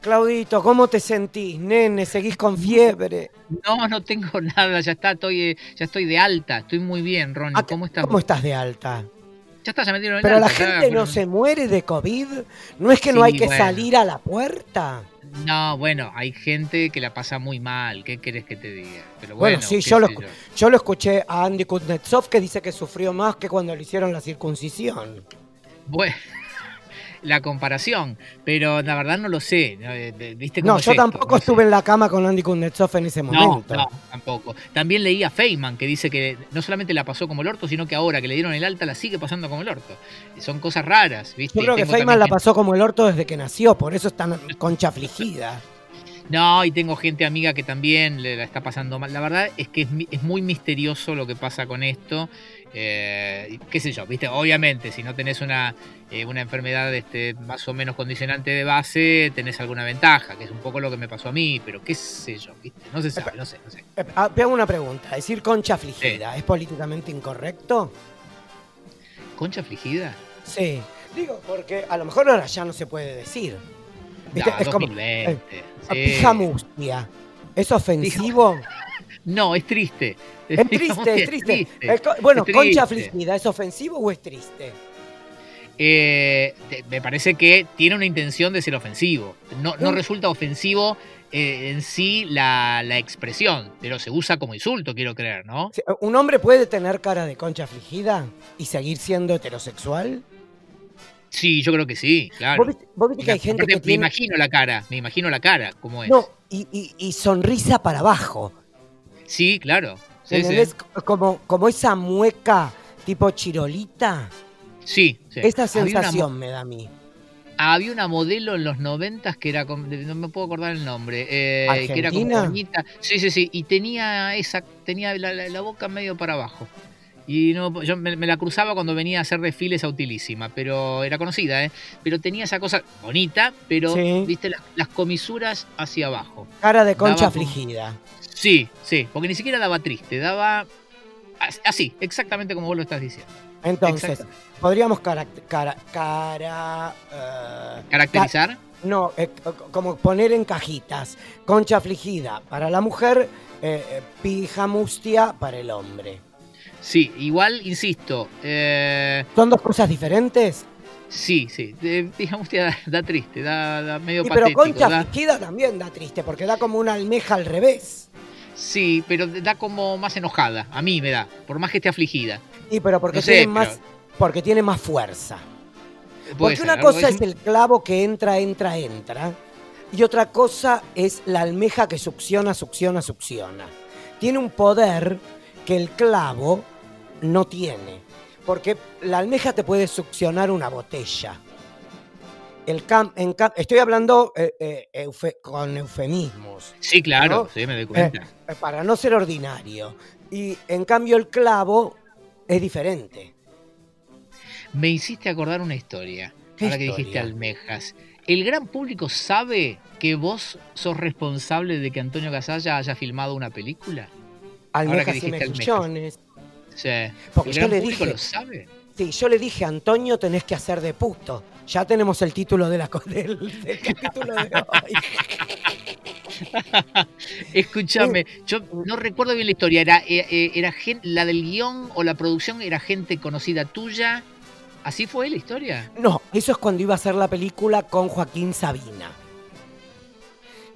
Claudito, ¿cómo te sentís, nene? ¿Seguís con fiebre? No, no tengo nada, ya está, estoy, eh, ya estoy de alta, estoy muy bien, Ronnie. Ah, ¿Cómo estás? ¿Cómo estás de alta? Ya está, ya me dieron el Pero la ya, gente no se muere de COVID. ¿No es que no hay que bueno. salir a la puerta? No, bueno, hay gente que la pasa muy mal, ¿qué querés que te diga? Pero Bueno, bueno, sí, yo lo, yo lo escuché a Andy Kuznetsov que dice que sufrió más que cuando le hicieron la circuncisión. Bueno, la comparación, pero la verdad no lo sé. ¿no? Eh, ¿Viste cómo No, es yo esto? tampoco No sé. estuve en la cama con Andy Kuznetsov en ese momento. no, tampoco. También leí a Feynman que dice que no solamente la pasó como el orto, sino que ahora que le dieron el alta la sigue pasando como el orto. Son cosas raras, ¿viste? Yo creo que Feynman la pasó como el orto desde que nació, por eso es tan concha afligida. No, y tengo gente amiga que también le la está pasando mal. La verdad es que es, es muy misterioso lo que pasa con esto. Eh, qué sé yo, viste, obviamente, si no tenés una, eh, una enfermedad este, más o menos condicionante de base, tenés alguna ventaja, que es un poco lo que me pasó a mí, pero qué sé yo, viste, no se sabe, no sé, no sé. Ah, Te hago una pregunta. Decir concha afligida, ¿es políticamente incorrecto? ¿Concha afligida? Sí. Digo, porque a lo mejor ahora ya no se puede decir. Es como 2020. eh, sí. pijamustia. ¿Es ofensivo? No, es triste. Es triste, es triste. Es bueno, es concha afligida, ¿es ofensivo o es triste? Eh, te- me parece que tiene una intención de ser ofensivo. No, no Mm. resulta ofensivo eh, en sí la, la expresión, pero se usa como insulto, quiero creer, ¿no? ¿Un hombre puede tener cara de concha afligida y seguir siendo heterosexual? Sí, yo creo que sí, claro. ¿Vos viste, vos viste que hay gente Aparte, que Me imagino la cara, me imagino la cara, cómo es. No, y, y- y sonrisa para abajo. Sí, claro. Sí, sí. ¿Entendés? Como, como esa mueca tipo chirolita. Sí, sí. Esa sensación me da a mí. Había una modelo en los noventas que era, no me puedo acordar el nombre, eh, que era como bonita. Sí, sí, sí, y tenía esa, tenía la, la- la boca medio para abajo. Y no, yo me, me la cruzaba cuando venía a hacer desfiles a Utilísima, pero era conocida, ¿eh? Pero tenía esa cosa bonita, pero, Sí. viste, las, las comisuras hacia abajo. Cara de concha Daba afligida. Sí, sí, porque ni siquiera daba triste, daba as- así, exactamente como vos lo estás diciendo. Entonces, podríamos cara, cara, eh, ¿Caracterizar? No, eh, como poner en cajitas. Concha afligida para la mujer, eh, eh, pijamustia para el hombre. Sí, igual, insisto, eh, ¿Son dos cosas diferentes? Sí, sí. eh, digamos que da, da triste, da, da medio pero patético. concha da- afligida también da triste, porque da como una almeja al revés. sí, pero da como más enojada. A mí me da, por más que esté afligida. Y pero porque No sé, tiene pero- más, porque tiene más fuerza. Puede Porque ser, una cosa es- es el clavo que entra, entra, entra. Y otra cosa es la almeja que succiona, succiona, succiona. Tiene un poder que el clavo no tiene. Porque la almeja te puede succionar una botella. El cam- en cam- estoy hablando eh, eh, eufe- con eufemismos. Sí, claro, ¿no? sí, me doy cuenta. eh, para no ser ordinario. Y en cambio el clavo es diferente. Me hiciste acordar una historia. ¿Qué Ahora que dijiste almejas. ¿El gran público sabe que vos sos responsable de que Antonio Casalla haya filmado una película? Almejas y dijiste almejas. Sí. Porque ¿El yo gran le público dije- lo sabe? Sí, yo le dije, Antonio, tenés que hacer de puto. Ya tenemos el título de la, del, del capítulo de hoy. Escúchame, yo no recuerdo bien la historia. ¿Era, eh, eh, era gen- la del guion o la producción era gente conocida tuya? ¿Así fue la historia? No, eso es cuando iba a hacer la película con Joaquín Sabina.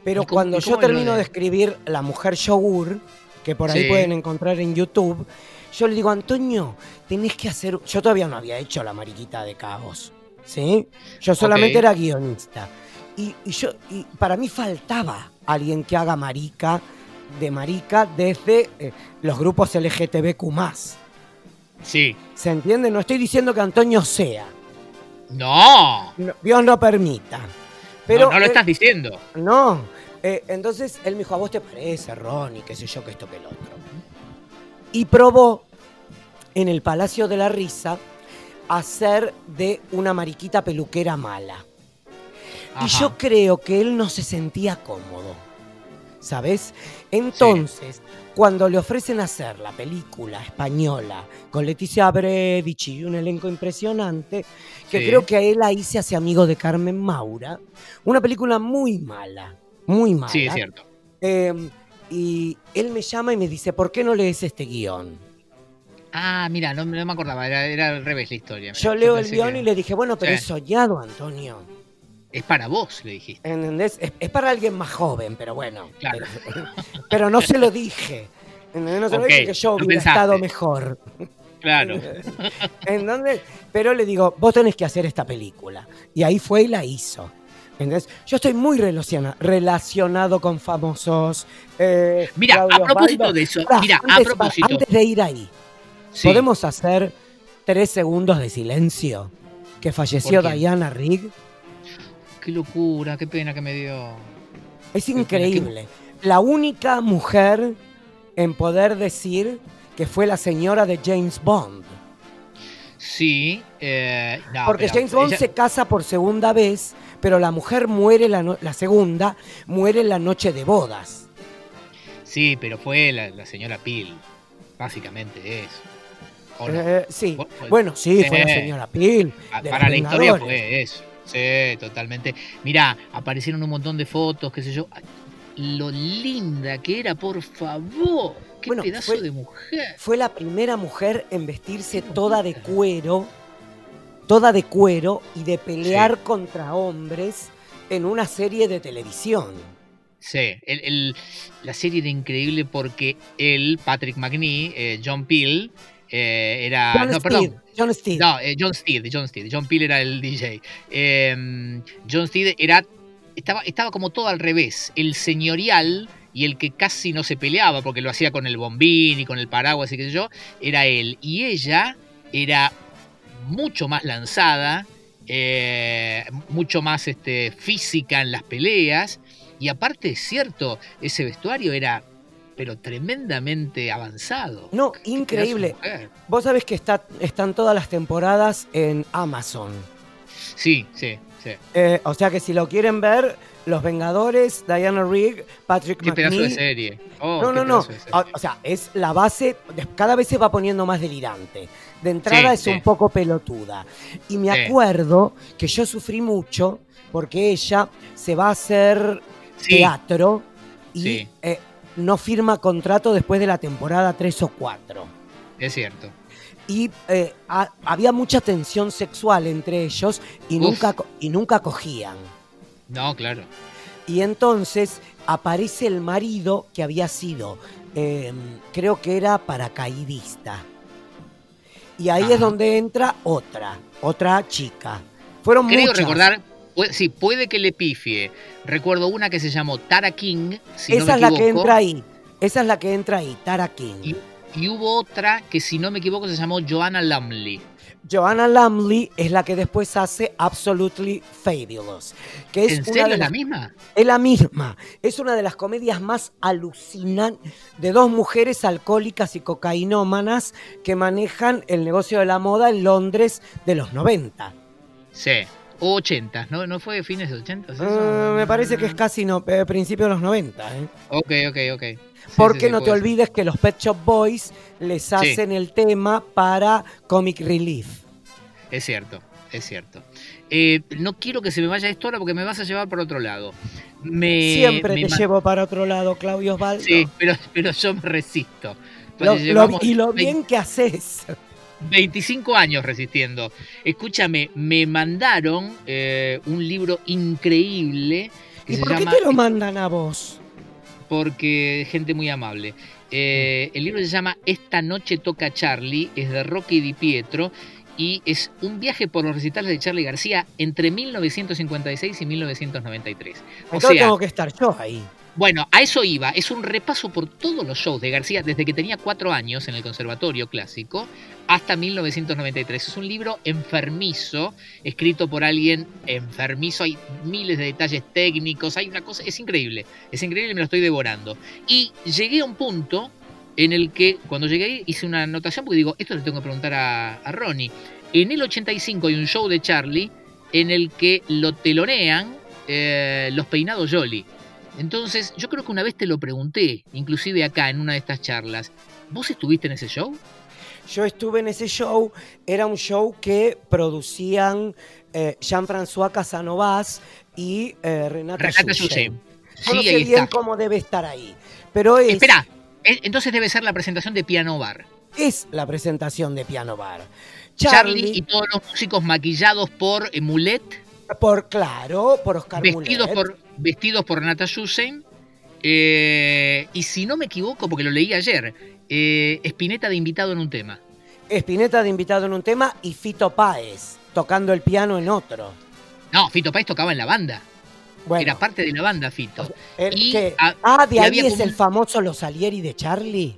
Pero ¿Y cómo- cuando yo termino de- de escribir La Mujer Yogur, que por ahí Sí. pueden encontrar en YouTube, yo le digo, Antonio, tenés que hacer... Yo todavía no había hecho La Mariquita de Caos, ¿sí? Yo solamente era guionista. Y, y yo, y para mí faltaba alguien que haga marica, de marica, desde eh, los grupos LGTBQ+. Sí. ¿Se entiende? No estoy diciendo que Antonio sea. No. No, Dios no permita. Pero, no, no lo eh, estás diciendo. No. Eh, entonces él me dijo, ¿a vos te parece, Ronnie? qué sé yo, que esto, que el otro. Y probó en el Palacio de la Risa hacer de una mariquita peluquera mala. Y yo creo que él no se sentía cómodo. ¿sabes? Entonces, cuando le ofrecen hacer la película española con Leticia Bredici y un elenco impresionante, que Sí. creo que a él ahí se hace amigo de Carmen Maura, una película muy mala, muy mala. Sí, es cierto. Eh, y él me llama y me dice, ¿por qué no lees este guion? Ah, mira, no, no me acordaba, era, era al revés la historia. mirá. Yo leo el guion que- y le dije, bueno, pero Sí. es soñado, Antonio. Es para vos, le dijiste. ¿Entendés? Es, es para alguien más joven, pero bueno. Claro. Pero, pero no se lo dije. ¿Entendés? No se lo Ok, dije que yo lo hubiera pensaste. estado mejor. Claro. ¿Entendés? Pero le digo, vos tenés que hacer esta película. Y ahí fue y la hizo. ¿Entendés? Yo estoy muy relaciona- relacionado con famosos. eh, Mira, a propósito de eso, mira, a antes- propósito. Antes de ir ahí, Sí. ¿podemos hacer tres segundos de silencio? Que falleció. Diana Rigg. Qué locura, qué pena que me dio. Es increíble. La única mujer en poder decir que fue la señora de James Bond. Sí, eh, no, Porque pero James Bond ella- se casa por segunda vez, pero la mujer muere la, no- la segunda, muere en la noche de bodas. Sí, pero fue la, la señora Peel, básicamente es. ¿O no? Eh, sí, bueno, sí, Sí. fue la señora Peel. Para la historia fue eso. Sí, totalmente. Mirá, aparecieron un montón de fotos, qué sé yo. Lo linda que era, por favor. Qué Bueno, pedazo fue- de mujer. Fue la primera mujer en vestirse toda de cuero, toda de cuero y de pelear contra hombres en una serie de televisión. Sí, el- el- la serie era increíble porque él, Patrick McNee, eh, John Peel, eh, era. John no, Steed, perdón. John Steed. No, eh, John Steed, John Steed. John Peel era el DJ. Eh, John Steed era. Estaba, estaba como todo al revés. El señorial y el que casi no se peleaba porque lo hacía con el bombín y con el paraguas y qué sé yo, era él. Y ella era mucho más lanzada, eh, mucho más este, física en las peleas. Y aparte, es cierto, ese vestuario era pero tremendamente avanzado. No, increíble. Vos sabés que está, están todas las temporadas en Amazon. Sí, sí, sí. Eh, o sea que si lo quieren ver, Los Vengadores, Diana Rigg, Patrick Qué pedazo de serie. Oh, no, no, no. serie. O, sea, es la base, cada vez se va poniendo más delirante. De entrada Sí, es sí. un poco pelotuda. Y me Sí. acuerdo que yo sufrí mucho porque ella se va a hacer teatro y eh, no firma contrato después de la temporada 3 o 4. Es cierto. y eh, ha- había mucha tensión sexual entre ellos y Uf. nunca, y nunca cogían. No, claro. Y entonces aparece el marido que había sido, eh, creo que era paracaidista. Y ahí Ajá. es donde entra otra, otra chica. Fueron Creo muchas. recordar. Sí, puede que le pifie. Recuerdo una que se llamó Tara King, si no Esa me es la que equivoco, entra ahí. Esa es la que entra ahí, Tara King. Y, y hubo otra que, si no me equivoco, se llamó Joanna Lumley. Joanna Lumley es la que después hace Absolutely Fabulous. Que es ¿En una serio de es la misma? Es la misma. Es una de las comedias más alucinantes de dos mujeres alcohólicas y cocainómanas que manejan el negocio de la moda en Londres de los 90. Sí. O 80, ¿no? ¿No fue fines de 80? ¿Es eso? Eh, me parece que es casi no, eh, principio de los 90. ¿eh? Ok, ok, ok. Sí, Porque sí, sí, no te ser. olvides que los Pet Shop Boys les hacen el tema para Comic Relief. Es cierto, es cierto. Eh, no quiero que se me vaya esto ahora porque me vas a llevar por otro lado. Me, Siempre me te llevo para otro lado, Claudio Osvaldo. Sí, pero, pero yo me resisto. Lo- lo- llevamos y lo 20 bien que haces. 25 años resistiendo. Escúchame, me mandaron eh, un libro increíble que ¿Y se por qué te lo mandan a vos? porque gente muy amable. Eh, el libro se llama Esta noche toca Charlie, es de Rocky Di Pietro y es un viaje por los recitales de Charlie García entre 1956 y 1993. O Entonces sea, tengo que estar yo ahí. Bueno, a eso iba. Es un repaso por todos los shows de García desde que tenía cuatro años en el Conservatorio Clásico hasta 1993. Es un libro enfermizo, escrito por alguien enfermizo. Hay miles de detalles técnicos. Hay una cosa, es increíble. Es increíble me lo estoy devorando. Y llegué a un punto en el que, cuando llegué ahí, hice una anotación porque digo, esto le tengo que preguntar a, a Ronnie. En el 85 hay un show de Charlie en el que lo telonean eh, los peinados Jolly. Entonces, yo creo que una vez te lo pregunté, inclusive acá en una de estas charlas, ¿vos estuviste en ese show? Yo estuve en ese show, era un show que producían eh, Jean-François Casanovas y eh, Renata, Renata no Sí, sé ahí bien está. cómo debe estar ahí, pero es, Espera, eh, entonces debe ser la presentación de Piano Bar. es la presentación de Piano Bar. Charlie, Charlie, y todos los músicos maquillados por Mulet, por claro, por Oscar vestidos Mulet. por, vestidos por Renata Yusen. eh, y si no me equivoco, porque lo leí ayer, eh, Spinetta de invitado en un tema. Spinetta de invitado en un tema y Fito Páez tocando el piano en otro. No, Fito Páez tocaba en la banda. Bueno, Era parte de la banda, Fito. y que- a- ah, de ahí es como el famoso Los Salieri de Charlie.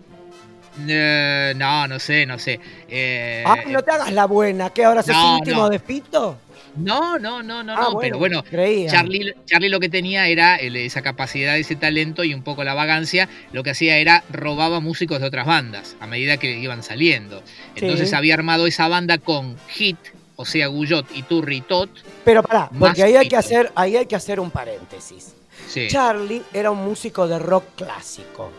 Eh, no, no sé, no sé. Eh, ah, no te hagas la buena, que ahora sos no, íntimo no. de Fito. No, no, no, no, Ah, no, pero bueno, creía. Charlie, Charlie lo que tenía era el- esa capacidad, ese talento y un poco la vagancia. Lo que hacía era robaba músicos de otras bandas a medida que iban saliendo. Entonces Sí. había armado esa banda con Hit, o sea, Guyot, y Tot. Pero pará, porque ahí hay, que hacer, ahí hay que hacer un paréntesis. Sí. Charlie era un músico de rock clásico.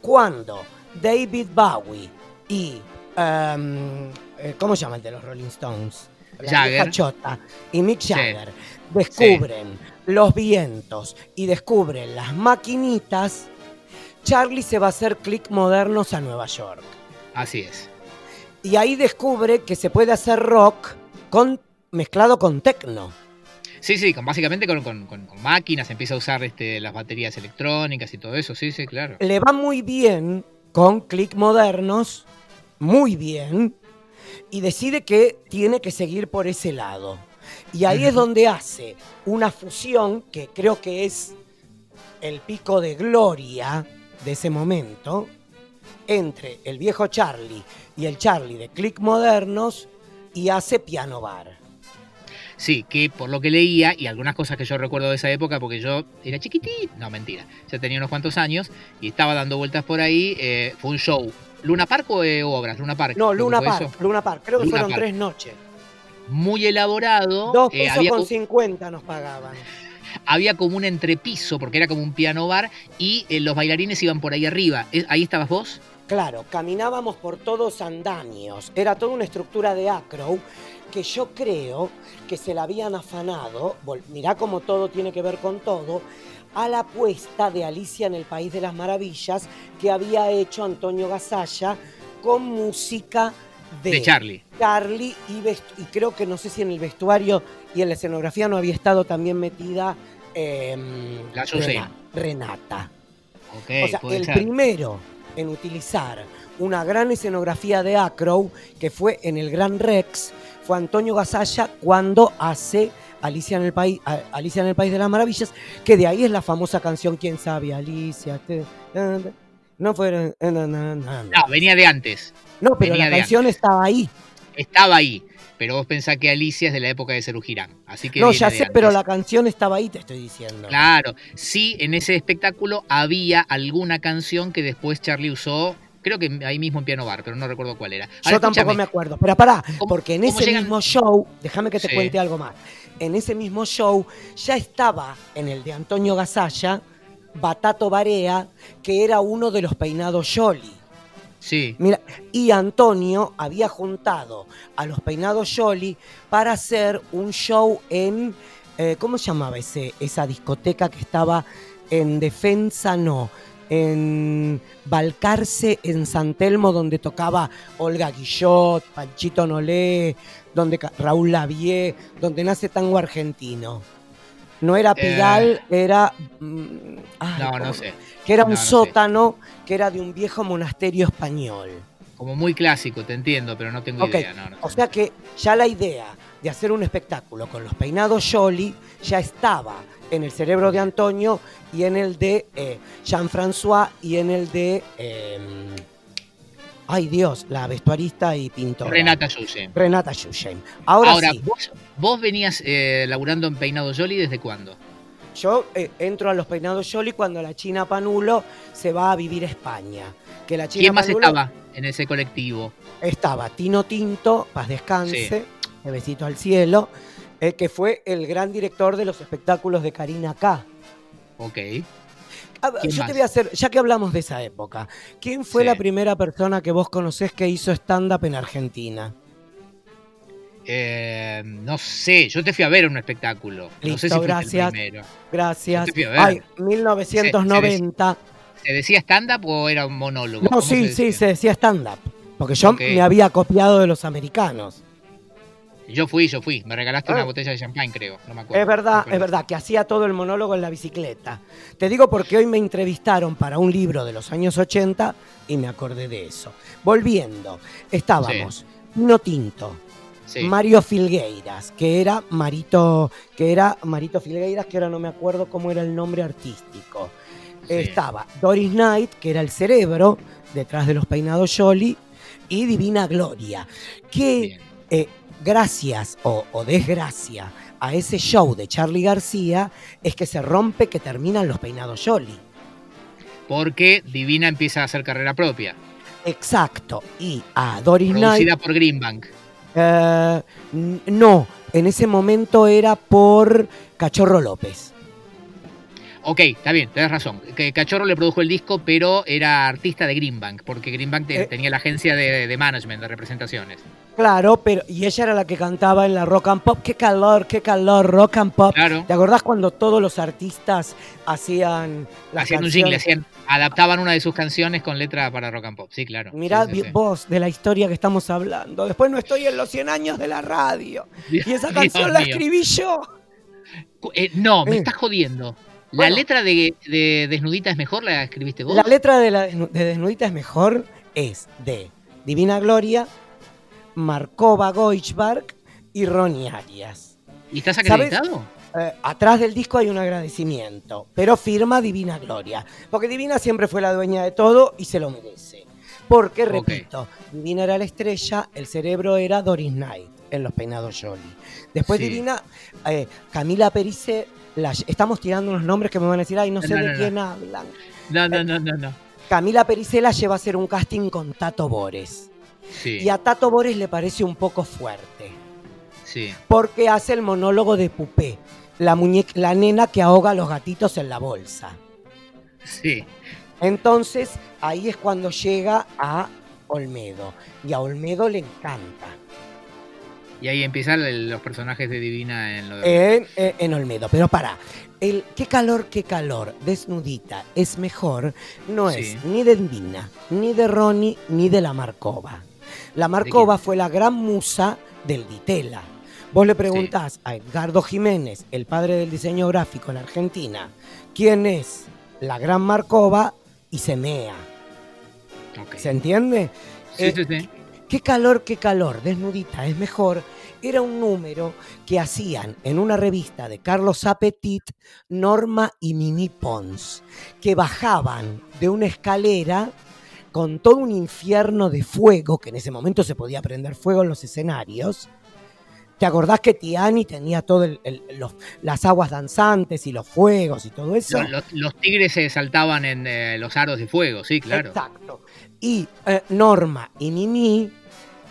Cuando David Bowie y. em, eh, ¿Cómo se llama el de los Rolling Stones? La Jagger. vieja chota y Mick Sí. Jagger descubren los vientos y descubren las maquinitas, Charlie se va a hacer clic modernos a Nueva York. Así es. Y ahí descubre que se puede hacer rock con, mezclado con techno. Sí, sí, con, básicamente con, con- con- máquinas, empieza a usar este, las baterías electrónicas y todo eso, sí, sí, claro. le va muy bien con click modernos, muy bien, y decide que tiene que seguir por ese lado. Y ahí es donde hace una fusión que creo que es el pico de gloria de ese momento entre el viejo Charlie y el Charlie de click modernos y hace piano bar. Sí, que por lo que leía y algunas cosas que yo recuerdo de esa época, porque yo era chiquitito, no mentira, ya tenía unos cuantos años y estaba dando vueltas por ahí, eh, fue un show. ¿Luna Park o eh, Obras? Luna Park. No, Luna Park. Luna Park, creo que Luna fueron Park. tres noches. Muy elaborado. Dos eh, pesos había, con co- 50 nos pagaban. había como un entrepiso, porque era como un piano bar, y eh, los bailarines iban por ahí arriba. ¿Es- ¿Ahí estabas vos? Claro, caminábamos por todos andamios. Era toda una estructura de acro que yo creo que se la habían afanado, mirá cómo todo tiene que ver con todo, a la apuesta de Alicia en el País de las Maravillas que había hecho Antonio Gasalla con música de, De Charlie. Charlie y, creo que no sé si en el vestuario y en la escenografía no había estado también metida em, La Renata. Ok, O sea, el ser. primero en utilizar una gran escenografía de Acrow, que fue en el Gran Rex, fue Antonio Gasalla cuando hace Alicia en el País, Alicia en el País de las Maravillas, que de ahí es la famosa canción ¿Quién sabe? Alicia. te- no fueron. No, venía de antes. No, pero venía la canción estaba ahí. Estaba ahí. Pero vos pensás que Alicia es de la época de Cerú Girán. Así que No, ya sé, antes. pero la canción estaba ahí, te estoy diciendo. Claro, sí, en ese espectáculo había alguna canción que después Charlie usó, creo que ahí mismo en Piano Bar, pero no recuerdo cuál era. Yo tampoco me acuerdo. Pero pará, ¿Cómo- porque en ese llegan? mismo show, déjame que te Sí. cuente algo más. En ese mismo show ya estaba en el de Antonio Gasalla, Batato Barea, que era uno de los peinados Yoli. Sí, Mira, y Antonio había juntado a los peinados Yoli para hacer un show en. eh, ¿Cómo se llamaba ese, esa discoteca que estaba en Defensa? No. En Balcarce, en San Telmo, donde tocaba Olga Guillot, Panchito Nolé, donde Raúl Lavie, donde nace tango argentino. No era Pigal, era. mm, ay, Eh. no, ¿cómo no sé. que era No, un no sé. sótano que era de un viejo monasterio español. Como muy clásico, te entiendo, pero no tengo idea. No, no O sea que ya la idea de hacer un espectáculo con los peinados Jolly ya estaba en el cerebro de Antonio y en el de eh, Jean-François y en el de. eh, ay Dios, la vestuarista y pintora. Renata Yuye. Renata Schusheim. Ahora, Ahora, sí, vos, vos venías eh, laburando en Peinado Jolly desde cuándo? yo eh, entro a los peinados Jolly cuando la China Panulo se va a vivir a España. Que la China ¿Quién más Panulo- estaba en ese colectivo? estaba Tino Tinto, paz descanse, de besito al cielo, eh, que fue el gran director de los espectáculos de Karina K. Ok. yo te voy a hacer, ya que hablamos de esa época, ¿quién fue la primera persona que vos conocés que hizo stand-up en Argentina? Eh, no sé, yo te fui a ver un espectáculo. no sé si gracias. El primero. Gracias. Ay, 1990. ¿Se, decía stand-up o era un monólogo? No, sí, sí, se decía stand-up. Porque yo me había copiado de los americanos. Yo fui, yo fui. Me regalaste una ah. botella de champagne, creo. No me acuerdo. Es verdad, es verdad, que hacía todo el monólogo en la bicicleta. Te digo porque hoy me entrevistaron para un libro de los años 80 y me acordé de eso. Volviendo, estábamos No Tinto, Mario Filgueiras, que era Marito, que era Marito Filgueiras, que ahora no me acuerdo cómo era el nombre artístico. Estaba Doris Knight, que era el cerebro detrás de los peinados Jolly, y Divina Gloria, que eh, gracias o, desgracia a ese show de Charlie García es que se rompe que terminan los peinados Jolly. Porque Divina empieza a hacer carrera propia. Exacto. Y a Doris Producida por Greenbank. Eh, no, en ese momento era por Cachorro López. Ok, está bien, tenés razón. Que Cachorro le produjo el disco, pero era artista de Greenbank, porque Greenbank eh. tenía la agencia de, management, de representaciones. Claro, pero y ella era la que cantaba en la rock and pop. Qué calor, qué calor, rock and pop. Claro. ¿Te acordás cuando todos los artistas hacían Hacían un jingle, hacían, adaptaban una de sus canciones con letra para rock and pop. Sí, claro. Mirá vos de la historia que estamos hablando. Después no estoy en los 100 años de la radio. y esa canción la escribí yo. Eh, no, me eh. estás jodiendo. ¿La letra de, Desnudita es mejor? ¿La escribiste vos? La letra de, Desnudita es mejor es de Divina Gloria, Markova Goichberg y Ronnie Arias. ¿Y estás acreditado? Eh, atrás del disco hay un agradecimiento, pero firma Divina Gloria. Porque Divina siempre fue la dueña de todo y se lo merece. Porque, repito, Divina era la estrella, el cerebro era Doris Knight en Los Peinados Jolly. Después Divina, eh, Camila Perice estamos tirando unos nombres que me van a decir, ay, no sé de quién hablan. No, no, no, no, no. Camila Pericela lleva a hacer un casting con Tato Bores. Sí. Y a Tato Bores le parece un poco fuerte. Sí. Porque hace el monólogo de Pupé, la, muñeca, la nena que ahoga a los gatitos en la bolsa. Sí. Entonces, ahí es cuando llega a Olmedo. Y a Olmedo le encanta. Y ahí empiezan los personajes de Divina en lo de... En, Olmedo. Pero para, el qué calor, qué calor, desnudita, es mejor, no es ni de Divina, ni de Ronnie, ni de la Marcova. La Marcova fue la gran musa del Ditela. Vos le preguntás a Edgardo Jiménez, el padre del diseño gráfico en Argentina, quién es la gran Marcova y se mea. ¿Se entiende? Sí, eh, sí, sí. Qué calor, qué calor, desnudita, es mejor. Era un número que hacían en una revista de Carlos Apetit, Norma y Mimi Pons, que bajaban de una escalera con todo un infierno de fuego, que en ese momento se podía prender fuego en los escenarios. ¿Te acordás que Tiani tenía todas las aguas danzantes y los fuegos y todo eso? Los, tigres se saltaban en eh, los aros de fuego, sí, claro. Exacto. Y eh, Norma y Mimi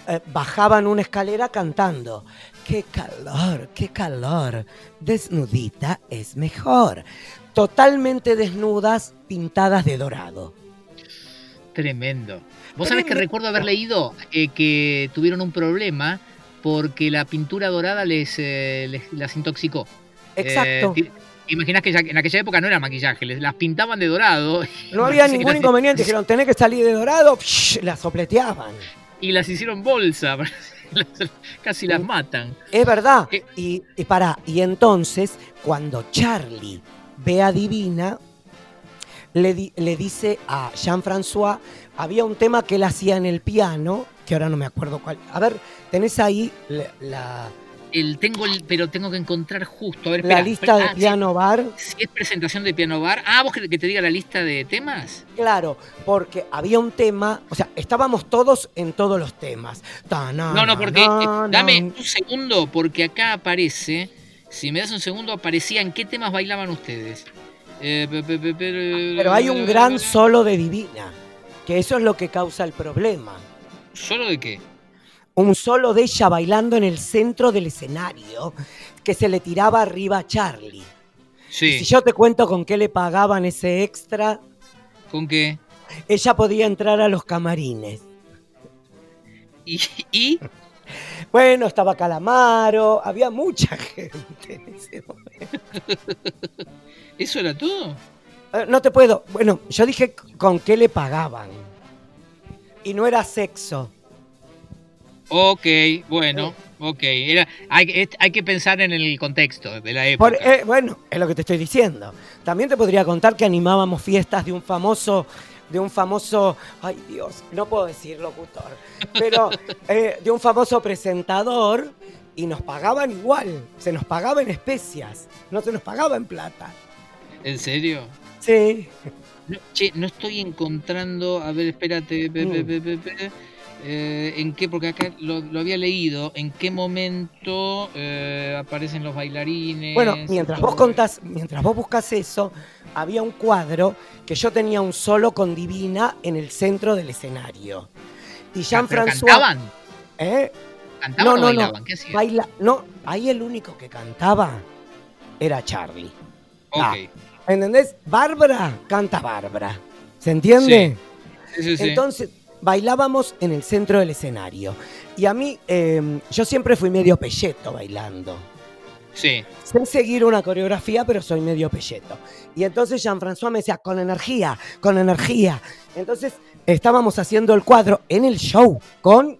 eh, bajaban una escalera cantando. ¡Qué calor, qué calor! Desnudita es mejor. Totalmente desnudas, pintadas de dorado. Tremendo. Vos sabés que recuerdo haber leído eh, que tuvieron un problema porque la pintura dorada les, las intoxicó. Exacto. Imaginás que en aquella época no era maquillaje, las pintaban de dorado. No había ningún inconveniente, dijeron, tenés que salir de dorado, las sopleteaban. Y las hicieron bolsa, casi las matan. Es verdad. Eh, y, y para, y entonces, cuando Charlie ve a Divina, le, le dice a Jean-François, había un tema que él hacía en el piano, que ahora no me acuerdo cuál. A ver, tenés ahí la el, tengo el, pero tengo que encontrar justo. A ver, la lista de ah, piano bar. Si es presentación de piano bar. Ah, vos que, te diga la lista de temas. Claro, porque había un tema, o sea, estábamos todos en todos los temas. no, no, porque eh, dame un segundo, porque acá aparece. Si me das un segundo, aparecía en qué temas bailaban ustedes. Eh, pero hay un gran solo de Divina, que eso es lo que causa el problema. ¿Solo de qué? Un solo de ella bailando en el centro del escenario que se le tiraba arriba a Charlie. Sí. Si yo te cuento con qué le pagaban ese extra, ¿Con qué? ella podía entrar a los camarines. ¿Y? y? Bueno, estaba Calamaro, había mucha gente en ese momento. ¿Eso era todo? Eh, No te puedo. Bueno, yo dije con qué le pagaban. Y no era sexo. Ok, bueno, ok. Era, hay, hay que pensar en el contexto de la época. Por- eh, bueno, es lo que te estoy diciendo. También te podría contar que animábamos fiestas de un famoso, de un famoso, ay Dios, no puedo decir locutor, pero eh, de un famoso presentador y nos pagaban igual, se nos pagaba en especias, no se nos pagaba en plata. ¿En serio? Sí. No, che, no estoy encontrando. A ver, espérate. Mm. pe, pe, pe, eh, ¿En qué? Porque acá lo, lo había leído. ¿En qué momento eh, aparecen los bailarines? Bueno, mientras vos contás, mientras vos buscas eso, había un cuadro que yo tenía un solo con Divina en el centro del escenario. Y. ¿Pero Jean-François. ¿Cantaban? ¿eh? ¿Cantaban No, o no, no. bailaban? ¿Qué hacían? Baila, no, ahí el único que cantaba era Charlie. Ok. Ah, ¿Entendés? Bárbara canta Bárbara. ¿Se entiende? Sí, sí, sí. Entonces, bailábamos en el centro del escenario. Y a mí, eh, yo siempre fui medio pelleto bailando. sí. Sé seguir una coreografía, pero soy medio pelleto. Y entonces Jean-François me decía, con energía, con energía. Entonces estábamos haciendo el cuadro en el show con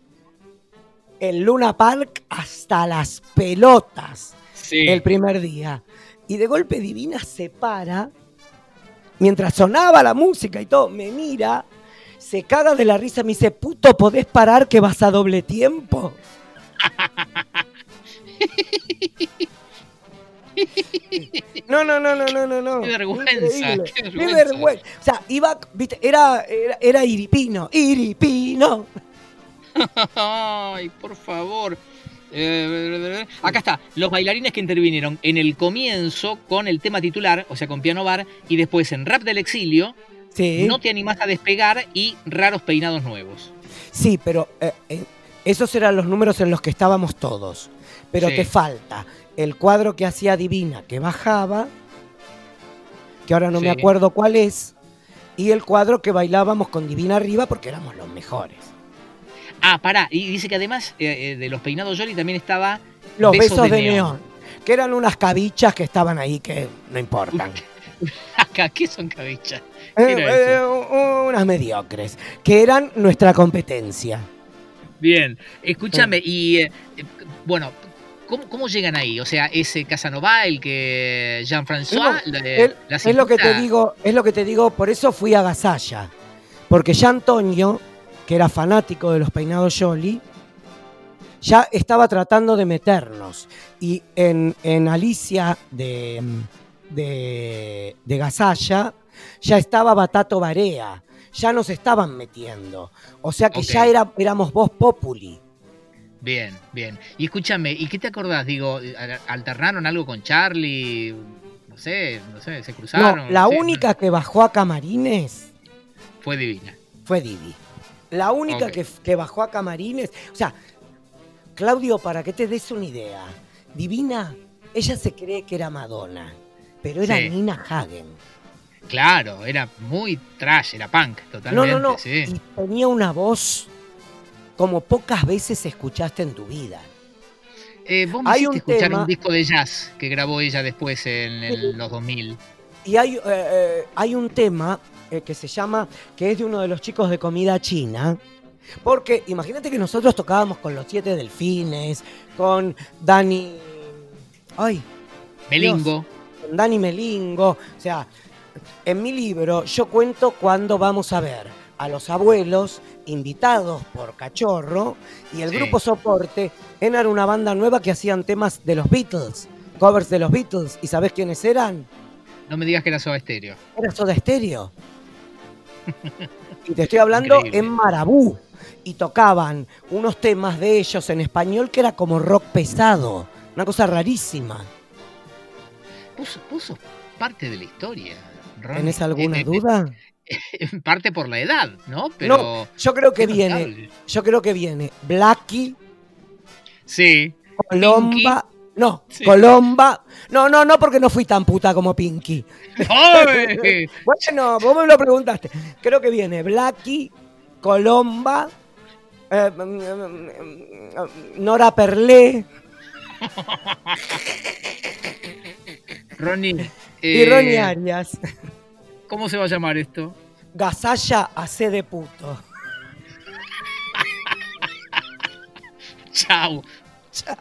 el Luna Park hasta las pelotas Sí. el primer día. Y de golpe Divina se para, mientras sonaba la música y todo, me mira, se caga de la risa, me dice, puto, ¿podés parar que vas a doble tiempo? No, no, no, no, no, no, no. Qué vergüenza, qué Qué vergüenza. vergüenza. O sea, iba, viste, era, era, era iripino, iripino. Ay, por favor. Eh, acá está, los bailarines que intervinieron en el comienzo con el tema titular, o sea, con piano bar, y después en Rap del Exilio, Sí, No te animás a despegar y raros peinados nuevos. sí, pero eh, eh, esos eran los números en los que estábamos todos. Pero Sí. te falta el cuadro que hacía Divina, que bajaba, que ahora no me acuerdo cuál es, y el cuadro que bailábamos con Divina arriba porque éramos los mejores. Ah, pará, y dice que además eh, de los peinados Jolly también estaba Los Besos besos, de de, neón. que eran unas cabichas que estaban ahí que no importan. ¿qué son cabichas? Eh, ¿Qué era eh, unas mediocres, que eran nuestra competencia. Bien, escúchame, y eh, eh, bueno, ¿cómo, cómo llegan ahí? O sea, ese Casanova, el que Jean-François, la Es lo que te digo, es lo que te digo, por eso fui a Gasalla. Porque ya Antonio, que era fanático de los peinados Jolly, ya estaba tratando de meternos. Y en, en Alicia de, de, de Gasalla ya estaba Batato Barea. Ya nos estaban metiendo. O sea que ya era, éramos voz populi. Bien, bien. Y escúchame, ¿y qué te acordás? Digo, ¿alternaron algo con Charlie? No sé, no sé, se No, cruzaron. la no sé, única que bajó a Camarines Fue divina. fue Divi. La única que, que bajó a camarines. O sea, Claudio, para que te des una idea, Divina, ella se cree que era Madonna, pero era Sí. Nina Hagen. Claro, era muy trash, era punk, No, totalmente. no, no. Sí. Y tenía una voz como pocas veces escuchaste en tu vida. Eh, vos me Hay hiciste un escuchar tema- un disco de jazz que grabó ella después en el- los 2000. Y hay, eh, eh, hay un tema eh, que se llama, que es de uno de los chicos de comida china. Porque imagínate que nosotros tocábamos con los siete delfines, con Dani. Ay, Melingo. Con Dani Melingo. O sea, en mi libro yo cuento cuando vamos a ver a los abuelos invitados por Cachorro y el Sí. grupo Soporte eran una banda nueva que hacían temas de los Beatles, covers de los Beatles. ¿Y sabés quiénes eran? No me digas que era Soda Stereo. Era Soda Stereo. y te estoy hablando Increíble. en Marabú. Y tocaban unos temas de ellos en español que era como rock pesado. Una cosa rarísima. Vos sos parte de la historia. Ronnie. ¿Tenés alguna Eh, eh, duda? En parte por la edad, ¿no? Pero. Yo creo que viene, notable. yo creo que viene Blackie, Sí. Colomba, No, Colomba. No, no, no, porque no fui tan puta como Pinky. bueno, vos me lo preguntaste. Creo que viene Blacky, Colomba, eh, mm, mm, mm, Nora Perlé. Ronnie. y Ronnie eh, Arias. ¿Cómo se va a llamar esto? Gasalla C de puto. Chao. Chao.